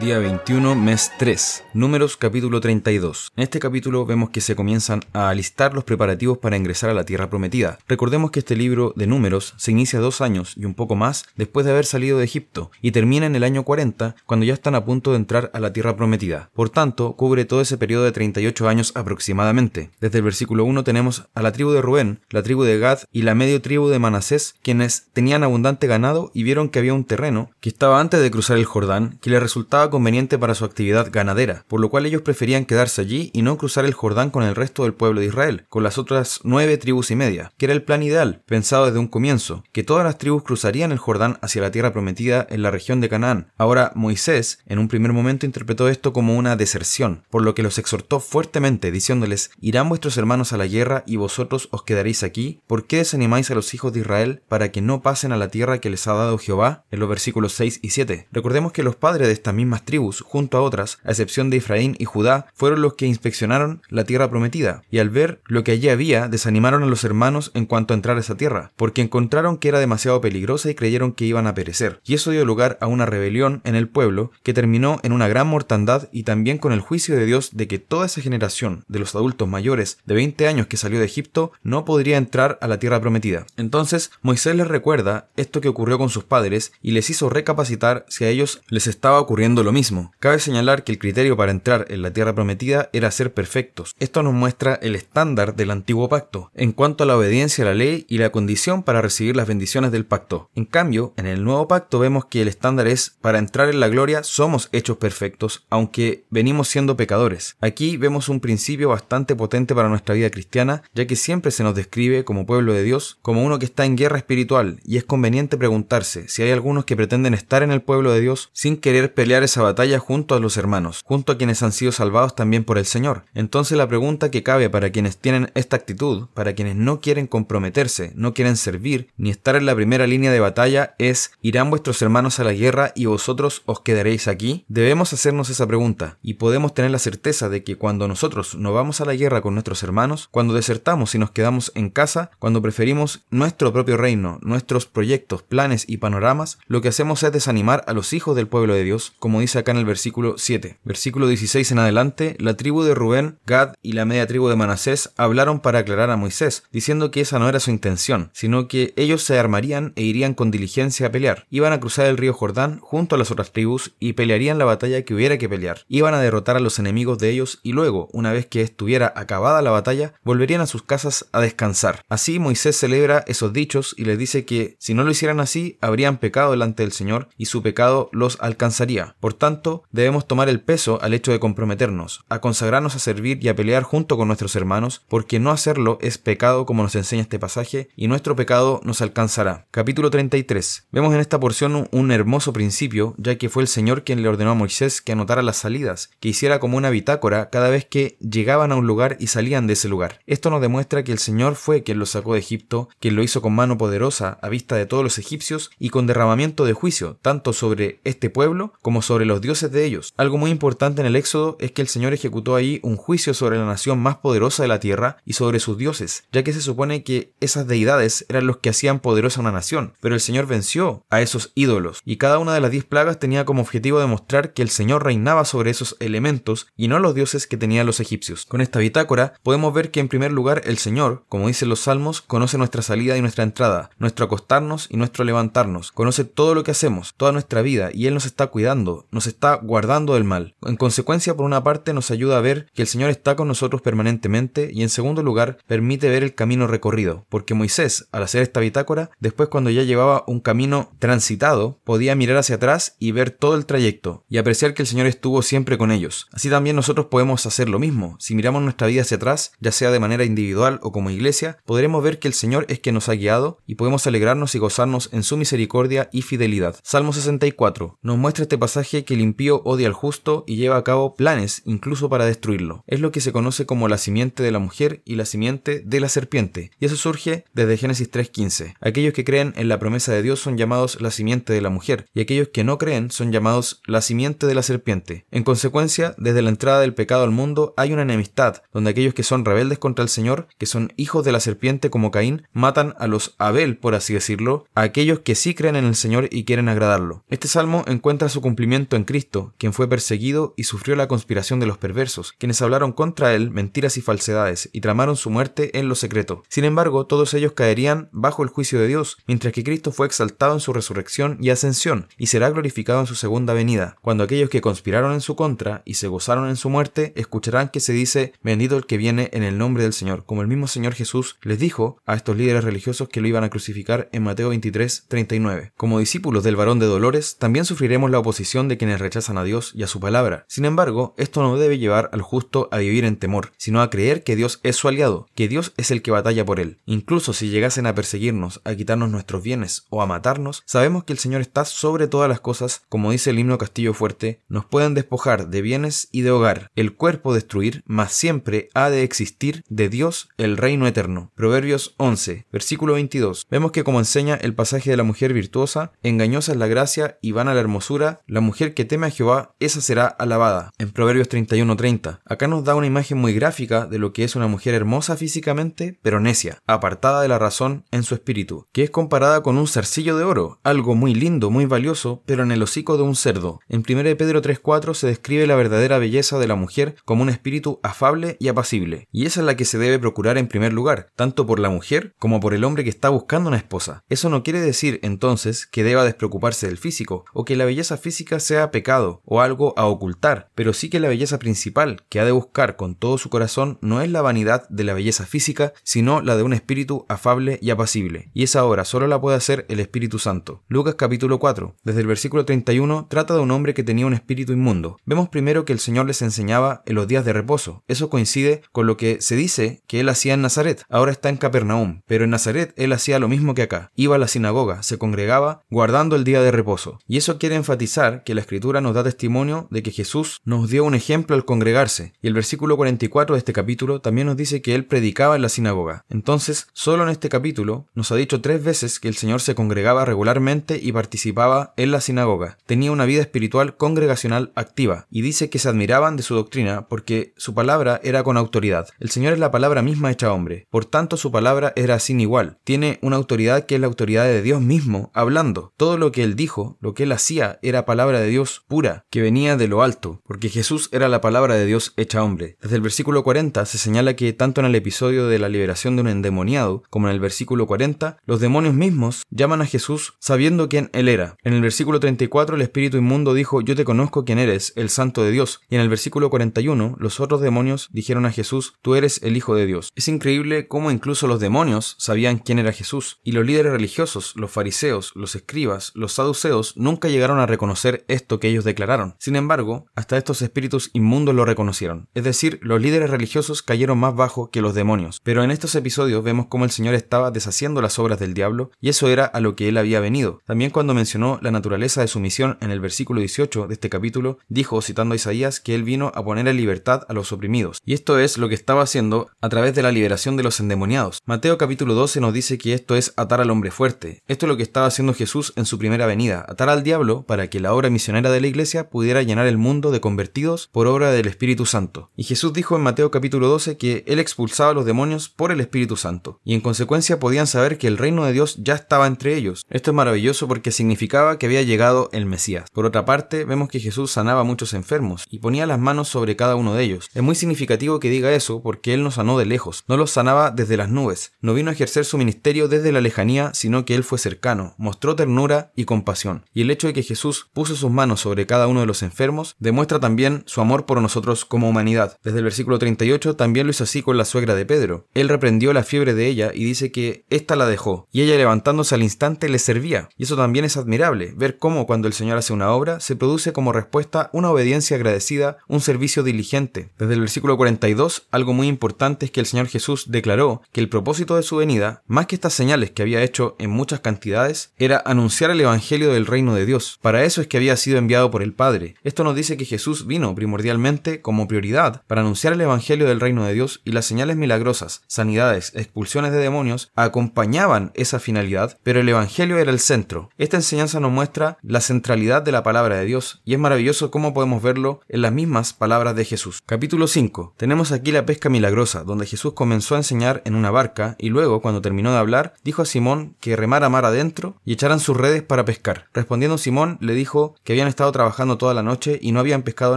Día 21, mes 3, Números capítulo 32. En este capítulo vemos que se comienzan a alistar los preparativos para ingresar a la tierra prometida. Recordemos que este libro de Números se inicia dos años y un poco más después de haber salido de Egipto y termina en el año 40 cuando ya están a punto de entrar a la tierra prometida. Por tanto, cubre todo ese periodo de 38 años aproximadamente. Desde el versículo 1 tenemos a la tribu de Rubén, la tribu de Gad y la medio tribu de Manasés, quienes tenían abundante ganado y vieron que había un terreno que estaba antes de cruzar el Jordán que les resultaba conveniente para su actividad ganadera, por lo cual ellos preferían quedarse allí y no cruzar el Jordán con el resto del pueblo de Israel, con las otras nueve tribus y media, que era el plan ideal, pensado desde un comienzo, que todas las tribus cruzarían el Jordán hacia la tierra prometida en la región de Canaán. Ahora Moisés, en un primer momento, interpretó esto como una deserción, por lo que los exhortó fuertemente, diciéndoles, irán vuestros hermanos a la guerra y vosotros os quedaréis aquí, ¿por qué desanimáis a los hijos de Israel para que no pasen a la tierra que les ha dado Jehová? En los versículos 6 y 7. Recordemos que los padres de estas tribus junto a otras, a excepción de Efraín y Judá, fueron los que inspeccionaron la tierra prometida, y al ver lo que allí había, desanimaron a los hermanos en cuanto a entrar a esa tierra, porque encontraron que era demasiado peligrosa y creyeron que iban a perecer. Y eso dio lugar a una rebelión en el pueblo, que terminó en una gran mortandad y también con el juicio de Dios de que toda esa generación de los adultos mayores de 20 años que salió de Egipto no podría entrar a la tierra prometida. Entonces Moisés les recuerda esto que ocurrió con sus padres y les hizo recapacitar si a ellos les estaba ocurriendo lo mismo Cabe señalar que el criterio para entrar en la tierra prometida era ser perfectos. Esto nos muestra el estándar del antiguo pacto en cuanto a la obediencia a la ley y la condición para recibir las bendiciones del pacto. En cambio, en el nuevo pacto vemos que el estándar es para entrar en la gloria somos hechos perfectos, aunque venimos siendo pecadores. Aquí vemos un principio bastante potente para nuestra vida cristiana, ya que siempre se nos describe como pueblo de Dios como uno que está en guerra espiritual y es conveniente preguntarse si hay algunos que pretenden estar en el pueblo de Dios sin querer pelear batalla junto a los hermanos, junto a quienes han sido salvados también por el Señor. Entonces la pregunta que cabe para quienes tienen esta actitud, para quienes no quieren comprometerse, no quieren servir, ni estar en la primera línea de batalla es, ¿irán vuestros hermanos a la guerra y vosotros os quedaréis aquí? Debemos hacernos esa pregunta y podemos tener la certeza de que cuando nosotros no vamos a la guerra con nuestros hermanos, cuando desertamos y nos quedamos en casa, cuando preferimos nuestro propio reino, nuestros proyectos, planes y panoramas, lo que hacemos es desanimar a los hijos del pueblo de Dios, como dice acá en el versículo 7. Versículo 16 en adelante, la tribu de Rubén, Gad y la media tribu de Manasés hablaron para aclarar a Moisés, diciendo que esa no era su intención, sino que ellos se armarían e irían con diligencia a pelear. Iban a cruzar el río Jordán junto a las otras tribus y pelearían la batalla que hubiera que pelear. Iban a derrotar a los enemigos de ellos y luego, una vez que estuviera acabada la batalla, volverían a sus casas a descansar. Así Moisés celebra esos dichos y les dice que si no lo hicieran así, habrían pecado delante del Señor y su pecado los alcanzaría. Por tanto, debemos tomar el peso al hecho de comprometernos, a consagrarnos a servir y a pelear junto con nuestros hermanos, porque no hacerlo es pecado como nos enseña este pasaje, y nuestro pecado nos alcanzará. Capítulo 33. Vemos en esta porción un hermoso principio, ya que fue el Señor quien le ordenó a Moisés que anotara las salidas, que hiciera como una bitácora cada vez que llegaban a un lugar y salían de ese lugar. Esto nos demuestra que el Señor fue quien los sacó de Egipto, quien lo hizo con mano poderosa a vista de todos los egipcios y con derramamiento de juicio, tanto sobre este pueblo como sobre los dioses de ellos. Algo muy importante en el Éxodo es que el Señor ejecutó ahí un juicio sobre la nación más poderosa de la tierra y sobre sus dioses, ya que se supone que esas deidades eran los que hacían poderosa una nación, pero el Señor venció a esos ídolos, y cada una de las diez plagas tenía como objetivo demostrar que el Señor reinaba sobre esos elementos y no los dioses que tenían los egipcios. Con esta bitácora podemos ver que en primer lugar el Señor, como dicen los salmos, conoce nuestra salida y nuestra entrada, nuestro acostarnos y nuestro levantarnos, conoce todo lo que hacemos, toda nuestra vida, y Él nos está cuidando, nos está guardando del mal. En consecuencia, por una parte, nos ayuda a ver que el Señor está con nosotros permanentemente y en segundo lugar, permite ver el camino recorrido, porque Moisés, al hacer esta bitácora, después cuando ya llevaba un camino transitado, podía mirar hacia atrás y ver todo el trayecto y apreciar que el Señor estuvo siempre con ellos. Así también nosotros podemos hacer lo mismo. Si miramos nuestra vida hacia atrás, ya sea de manera individual o como iglesia, podremos ver que el Señor es quien nos ha guiado y podemos alegrarnos y gozarnos en su misericordia y fidelidad. Salmo 64 nos muestra este pasaje que el impío odia al justo y lleva a cabo planes incluso para destruirlo. Es lo que se conoce como la simiente de la mujer y la simiente de la serpiente. Y eso surge desde Génesis 3.15. Aquellos que creen en la promesa de Dios son llamados la simiente de la mujer y aquellos que no creen son llamados la simiente de la serpiente. En consecuencia, desde la entrada del pecado al mundo hay una enemistad, donde aquellos que son rebeldes contra el Señor, que son hijos de la serpiente como Caín, matan a los Abel, por así decirlo, a aquellos que sí creen en el Señor y quieren agradarlo. Este salmo encuentra su cumplimiento en Cristo, quien fue perseguido y sufrió la conspiración de los perversos, quienes hablaron contra él mentiras y falsedades y tramaron su muerte en lo secreto. Sin embargo, todos ellos caerían bajo el juicio de Dios, mientras que Cristo fue exaltado en su resurrección y ascensión, y será glorificado en su segunda venida, cuando aquellos que conspiraron en su contra y se gozaron en su muerte escucharán que se dice bendito el que viene en el nombre del Señor, como el mismo Señor Jesús les dijo a estos líderes religiosos que lo iban a crucificar en Mateo 23, 39. Como discípulos del varón de dolores, también sufriremos la oposición de quienes rechazan a Dios y a su palabra. Sin embargo, esto no debe llevar al justo a vivir en temor, sino a creer que Dios es su aliado, que Dios es el que batalla por él. Incluso si llegasen a perseguirnos, a quitarnos nuestros bienes o a matarnos, sabemos que el Señor está sobre todas las cosas, como dice el himno Castillo Fuerte, nos pueden despojar de bienes y de hogar, el cuerpo destruir, mas siempre ha de existir de Dios el reino eterno. Proverbios 11, versículo 22. Vemos que como enseña el pasaje de la mujer virtuosa, engañosa es la gracia y vana la hermosura, la mujer que teme a Jehová, esa será alabada. En Proverbios 31-30. Acá nos da una imagen muy gráfica de lo que es una mujer hermosa físicamente, pero necia, apartada de la razón en su espíritu, que es comparada con un zarcillo de oro, algo muy lindo, muy valioso, pero en el hocico de un cerdo. En 1 Pedro 3.4 se describe la verdadera belleza de la mujer como un espíritu afable y apacible, y esa es la que se debe procurar en primer lugar, tanto por la mujer como por el hombre que está buscando una esposa. Eso no quiere decir entonces que deba despreocuparse del físico, o que la belleza física sea pecado o algo a ocultar, pero sí que la belleza principal que ha de buscar con todo su corazón no es la vanidad de la belleza física, sino la de un espíritu afable y apacible, y esa obra solo la puede hacer el Espíritu Santo. Lucas capítulo 4, desde el versículo 31, trata de un hombre que tenía un espíritu inmundo. Vemos primero que el Señor les enseñaba en los días de reposo. Eso coincide con lo que se dice que él hacía en Nazaret. Ahora está en Capernaum, pero en Nazaret él hacía lo mismo que acá. Iba a la sinagoga, se congregaba, guardando el día de reposo. Y eso quiere enfatizar que la Escritura nos da testimonio de que Jesús nos dio un ejemplo al congregarse. Y el versículo 44 de este capítulo también nos dice que él predicaba en la sinagoga. Entonces, solo en este capítulo nos ha dicho tres veces que el Señor se congregaba regularmente y participaba en la sinagoga. Tenía una vida espiritual congregacional activa y dice que se admiraban de su doctrina porque su palabra era con autoridad. El Señor es la palabra misma hecha hombre, por tanto su palabra era sin igual. Tiene una autoridad que es la autoridad de Dios mismo, hablando. Todo lo que él dijo, lo que él hacía, era palabra de Dios pura, que venía de lo alto, porque Jesús era la palabra de Dios hecha hombre. Desde el versículo 40 se señala que tanto en el episodio de la liberación de un endemoniado como en el versículo 40, los demonios mismos llaman a Jesús sabiendo quién él era. En el versículo 34 el espíritu inmundo dijo, yo te conozco quién eres, el santo de Dios. Y en el versículo 41 los otros demonios dijeron a Jesús, tú eres el Hijo de Dios. Es increíble cómo incluso los demonios sabían quién era Jesús. Y los líderes religiosos, los fariseos, los escribas, los saduceos, nunca llegaron a reconocer esto que ellos declararon. Sin embargo, hasta estos espíritus inmundos lo reconocieron. Es decir, los líderes religiosos cayeron más bajo que los demonios. Pero en estos episodios vemos cómo el Señor estaba deshaciendo las obras del diablo, y eso era a lo que él había venido. También cuando mencionó la naturaleza de su misión en el versículo 18 de este capítulo, dijo, citando a Isaías, que él vino a poner en libertad a los oprimidos. Y esto es lo que estaba haciendo a través de la liberación de los endemoniados. Mateo capítulo 12 nos dice que esto es atar al hombre fuerte. Esto es lo que estaba haciendo Jesús en su primera venida, atar al diablo para que la obra misionera de la iglesia pudiera llenar el mundo de convertidos por obra del Espíritu Santo. Y Jesús dijo en Mateo capítulo 12 que él expulsaba a los demonios por el Espíritu Santo. Y en consecuencia podían saber que el reino de Dios ya estaba entre ellos. Esto es maravilloso porque significaba que había llegado el Mesías. Por otra parte, vemos que Jesús sanaba a muchos enfermos y ponía las manos sobre cada uno de ellos. Es muy significativo que diga eso porque él no sanó de lejos, no los sanaba desde las nubes, no vino a ejercer su ministerio desde la lejanía, sino que él fue cercano, mostró ternura y compasión. Y el hecho de que Jesús puso sus manos sobre cada uno de los enfermos demuestra también su amor por nosotros como humanidad. Desde el versículo 38 también lo hizo así con la suegra de Pedro. Él reprendió la fiebre de ella y dice que ésta la dejó, y ella levantándose al instante le servía. Y eso también es admirable, ver cómo cuando el Señor hace una obra se produce como respuesta una obediencia agradecida, un servicio diligente. Desde el versículo 42, algo muy importante es que el Señor Jesús declaró que el propósito de su venida, más que estas señales que había hecho en muchas cantidades, era anunciar el Evangelio del reino de Dios. Para eso es que había sido enviado por el Padre. Esto nos dice que Jesús vino primordialmente como prioridad para anunciar el Evangelio del reino de Dios y las señales milagrosas, sanidades, expulsiones de demonios acompañaban esa finalidad, pero el Evangelio era el centro. Esta enseñanza nos muestra la centralidad de la palabra de Dios y es maravilloso cómo podemos verlo en las mismas palabras de Jesús. Capítulo 5. Tenemos aquí la pesca milagrosa, donde Jesús comenzó a enseñar en una barca y luego, cuando terminó de hablar, dijo a Simón que remara mar adentro y echaran sus redes para pescar. Respondiendo Simón, le dijo que habían estado trabajando toda la noche y no habían pescado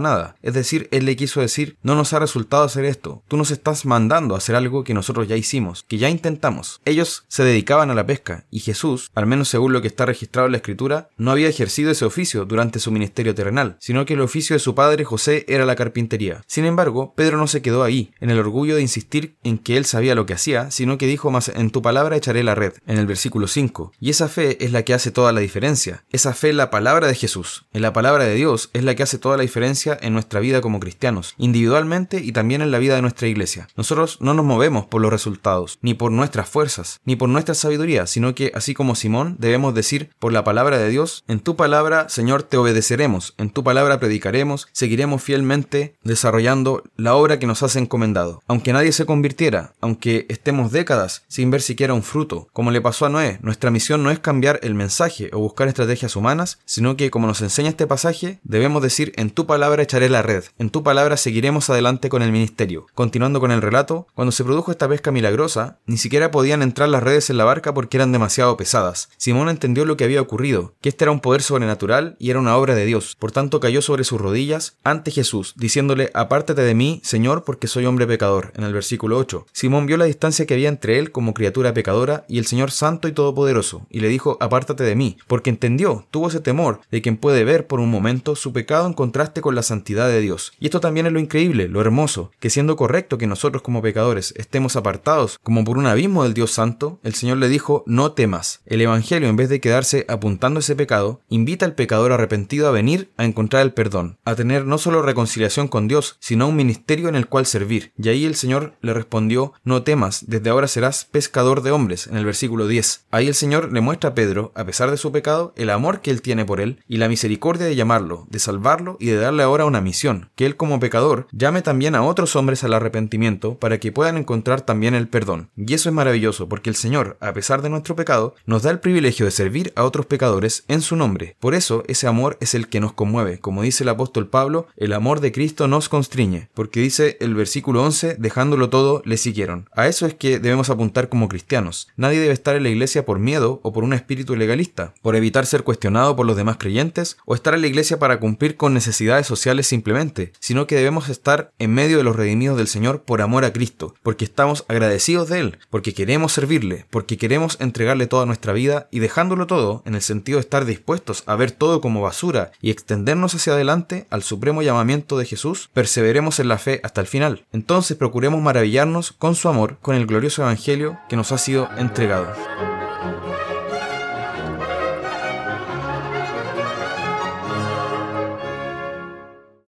nada. Es decir, él le quiso decir, no nos ha resultado hacer esto, tú nos estás mandando a hacer algo que nosotros ya hicimos, que ya intentamos. Ellos se dedicaban a la pesca y Jesús, al menos según lo que está registrado en la escritura, no había ejercido ese oficio durante su ministerio terrenal, sino que el oficio de su padre José era la carpintería. Sin embargo, Pedro no se quedó ahí, en el orgullo de insistir en que él sabía lo que hacía, sino que dijo más en tu palabra echaré la red, en el versículo 5. Y esa fe es la que hace toda la diferencia. Esa fe la palabra de Jesús, en la palabra de Dios, es la que hace toda la diferencia en nuestra vida como cristianos, individualmente y también en la vida de nuestra iglesia. Nosotros no nos movemos por los resultados, ni por nuestras fuerzas, ni por nuestra sabiduría, sino que, así como Simón, debemos decir por la palabra de Dios, en tu palabra, Señor, te obedeceremos, en tu palabra predicaremos, seguiremos fielmente desarrollando la obra que nos has encomendado. Aunque nadie se convirtiera, aunque estemos décadas sin ver siquiera un fruto, como le pasó a Noé, nuestra misión no es cambiar el mensaje o buscar estrategias humanas, sino que, como nos enseña este pasaje, debemos decir, en tu palabra echaré la red, en tu palabra seguiremos adelante con el ministerio. Continuando con el relato, cuando se produjo esta pesca milagrosa, ni siquiera podían entrar las redes en la barca porque eran demasiado pesadas. Simón entendió lo que había ocurrido, que este era un poder sobrenatural y era una obra de Dios. Por tanto, cayó sobre sus rodillas ante Jesús, diciéndole, apártate de mí, Señor, porque soy hombre pecador, en el versículo 8. Simón vio la distancia que había entre él como criatura pecadora y el Señor santo y todopoderoso, y le dijo, apártate de mí, porque entendió, tuvo ese temor de quien puede ver por un momento su pecado en contraste con la santidad de Dios. Y esto también es lo increíble, lo hermoso, que siendo correcto que nosotros como pecadores estemos apartados como por un abismo del Dios santo, el Señor le dijo, no temas. El Evangelio, en vez de quedarse apuntando ese pecado, invita al pecador arrepentido a venir a encontrar el perdón, a tener no solo reconciliación con Dios, sino un ministerio en el cual servir. Y ahí el Señor le respondió, no temas, desde ahora serás pescador de hombres, en el versículo 10. Ahí el Señor le muestra a Pedro, a pesar de su pecado, el amor que él tiene por él y la misericordia de llamarlo, de salvarlo y de darle ahora una misión, que él como pecador llame también a otros hombres al arrepentimiento para que puedan encontrar también el perdón. Y eso es maravilloso, porque el Señor, a pesar de nuestro pecado, nos da el privilegio de servir a otros pecadores en su nombre. Por eso ese amor es el que nos conmueve. Como dice el apóstol Pablo, el amor de Cristo nos constriñe, porque dice el versículo 11, dejándolo todo, le siguieron. A eso es que debemos apuntar como cristianos. Nadie debe estar en la iglesia por miedo o por un espíritu legalista, por evitar ser cuestionado por los demás creyentes o estar en la iglesia para cumplir con necesidades sociales simplemente, sino que debemos estar en medio de los redimidos del Señor por amor a Cristo, porque estamos agradecidos de Él, porque queremos servirle, porque queremos entregarle toda nuestra vida y dejándolo todo en el sentido de estar dispuestos a ver todo como basura y extendernos hacia adelante al supremo llamamiento de Jesús, perseveremos en la fe hasta el final. Entonces procuremos maravillarnos con su amor, con el glorioso Evangelio que nos ha sido entregado.